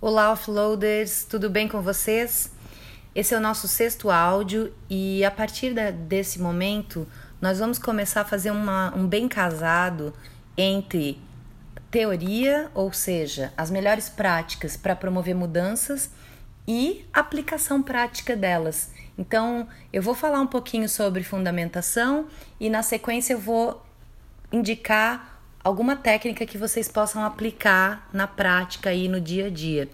Olá, offloaders, tudo bem com vocês? Esse é o nosso sexto áudio e a partir desse momento nós vamos começar a fazer uma, um bem casado entre teoria, ou seja, as melhores práticas para promover mudanças e aplicação prática delas. Então, eu vou falar um pouquinho sobre fundamentação e na sequência eu vou indicar alguma técnica que vocês possam aplicar na prática aí no dia a dia.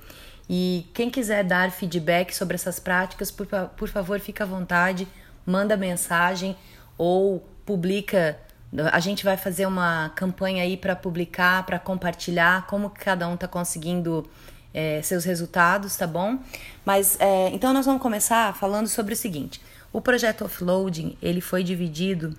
E quem quiser dar feedback sobre essas práticas, por, por favor, fica à vontade, manda mensagem ou publica. A gente vai fazer uma campanha aí para publicar, para compartilhar como cada um está conseguindo é, seus resultados, tá bom? Mas é, então nós vamos começar falando sobre o seguinte: o projeto offloading ele foi dividido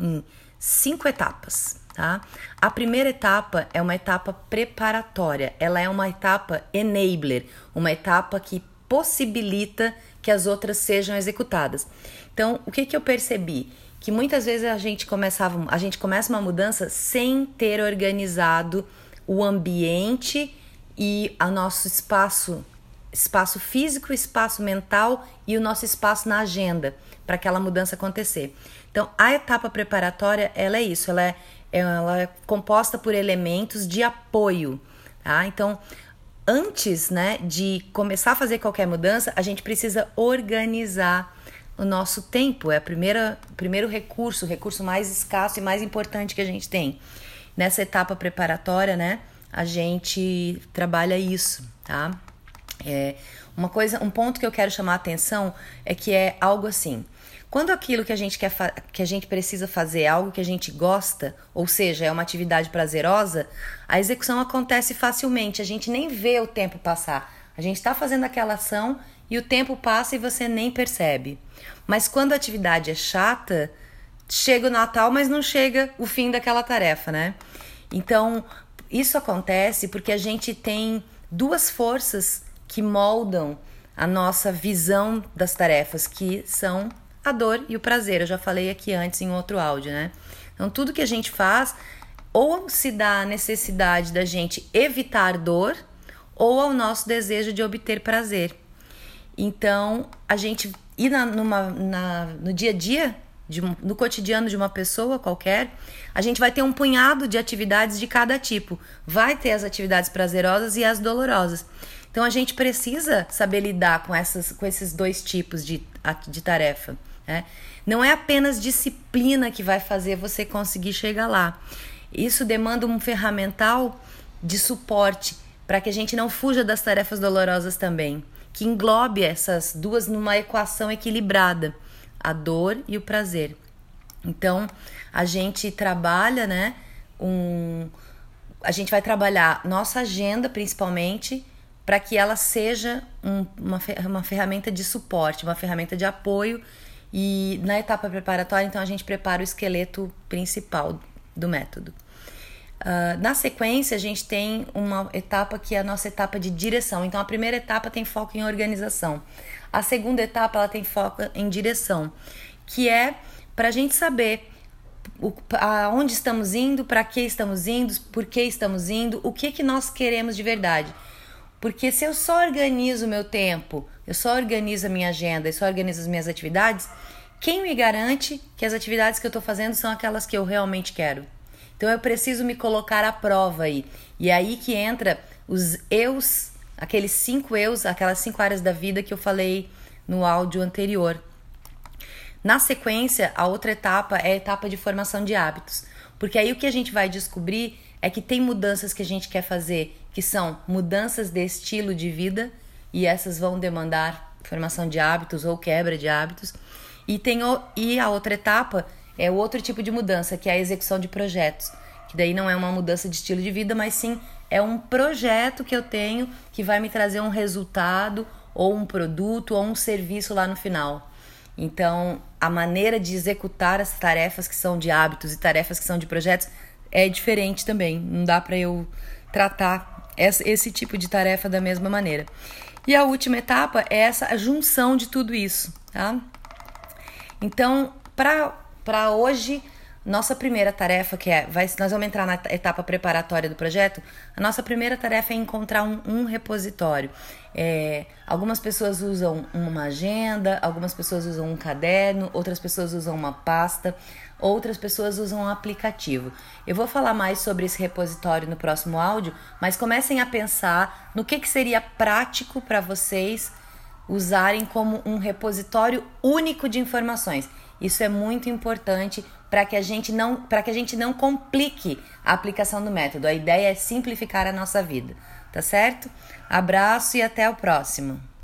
em cinco etapas. Tá? A primeira etapa é uma etapa preparatória, ela é uma etapa enabler, uma etapa que possibilita que as outras sejam executadas. Então, o que, que eu percebi? Que muitas vezes a gente começava, a gente começa uma mudança sem ter organizado o ambiente e o nosso espaço, espaço físico, espaço mental e o nosso espaço na agenda para aquela mudança acontecer. Então, a etapa preparatória, ela é isso, ela é ela é composta por elementos de apoio, tá? Então, antes, né, de começar a fazer qualquer mudança, a gente precisa organizar o nosso tempo. É a primeira, o primeiro recurso, o recurso mais escasso e mais importante que a gente tem. Nessa etapa preparatória, né, a gente trabalha isso, tá? É, uma coisa, um ponto que eu quero chamar a atenção é que é algo assim. Quando aquilo que a gente quer que a gente precisa fazer é algo que a gente gosta, ou seja, é uma atividade prazerosa, a execução acontece facilmente, a gente nem vê o tempo passar. A gente está fazendo aquela ação e o tempo passa e você nem percebe. Mas quando a atividade é chata, chega o Natal, mas não chega o fim daquela tarefa, né? Então, isso acontece porque a gente tem duas forças que moldam a nossa visão das tarefas, que são a dor e o prazer. Eu já falei aqui antes em outro áudio, né? Então, tudo que a gente faz, ou se dá a necessidade da gente evitar dor, ou ao nosso desejo de obter prazer. Então, a gente ir na, numa, na, no dia a dia, de, no cotidiano de uma pessoa qualquer, a gente vai ter um punhado de atividades de cada tipo. Vai ter as atividades prazerosas e as dolorosas. Então, a gente precisa saber lidar com, essas, com esses dois tipos de, de tarefa. Né? Não é apenas disciplina que vai fazer você conseguir chegar lá. Isso demanda um ferramental de suporte para que a gente não fuja das tarefas dolorosas também, que englobe essas duas numa equação equilibrada, a dor e o prazer. Então, a gente trabalha, né, um a gente vai trabalhar nossa agenda principalmente para que ela seja um, uma, uma ferramenta de suporte, uma ferramenta de apoio e na etapa preparatória, então, a gente prepara o esqueleto principal do método. Uh, na sequência, a gente tem uma etapa que é a nossa etapa de direção. Então, a primeira etapa tem foco em organização. A segunda etapa ela tem foco em direção, que é para a gente saber aonde estamos indo, para que estamos indo, por que estamos indo, o que, que nós queremos de verdade. Porque se eu só organizo o meu tempo, eu só organizo a minha agenda, eu só organizo as minhas atividades, quem me garante que as atividades que eu estou fazendo são aquelas que eu realmente quero? Então eu preciso me colocar à prova aí. E é aí que entra os eus, aqueles cinco eus, aquelas cinco áreas da vida que eu falei no áudio anterior. Na sequência, a outra etapa é a etapa de formação de hábitos. Porque aí o que a gente vai descobrir é que tem mudanças que a gente quer fazer, que são mudanças de estilo de vida, e essas vão demandar formação de hábitos ou quebra de hábitos. E, tem o, e a outra etapa é o outro tipo de mudança, que é a execução de projetos. Que daí não é uma mudança de estilo de vida, mas sim é um projeto que eu tenho que vai me trazer um resultado, ou um produto, ou um serviço lá no final. Então, a maneira de executar as tarefas que são de hábitos e tarefas que são de projetos é diferente também. Não dá para eu tratar esse tipo de tarefa da mesma maneira. E a última etapa é essa junção de tudo isso, tá? Então, para hoje, nossa primeira tarefa, que é, vai, nós vamos entrar na etapa preparatória do projeto, a nossa primeira tarefa é encontrar um, um repositório. É, algumas pessoas usam uma agenda, algumas pessoas usam um caderno, outras pessoas usam uma pasta, outras pessoas usam um aplicativo. Eu vou falar mais sobre esse repositório no próximo áudio, mas comecem a pensar no que, que seria prático para vocês usarem como um repositório único de informações. Isso é muito importante para que a gente não para que a gente não complique a aplicação do método. A ideia é simplificar a nossa vida, tá certo? Abraço e até o próximo.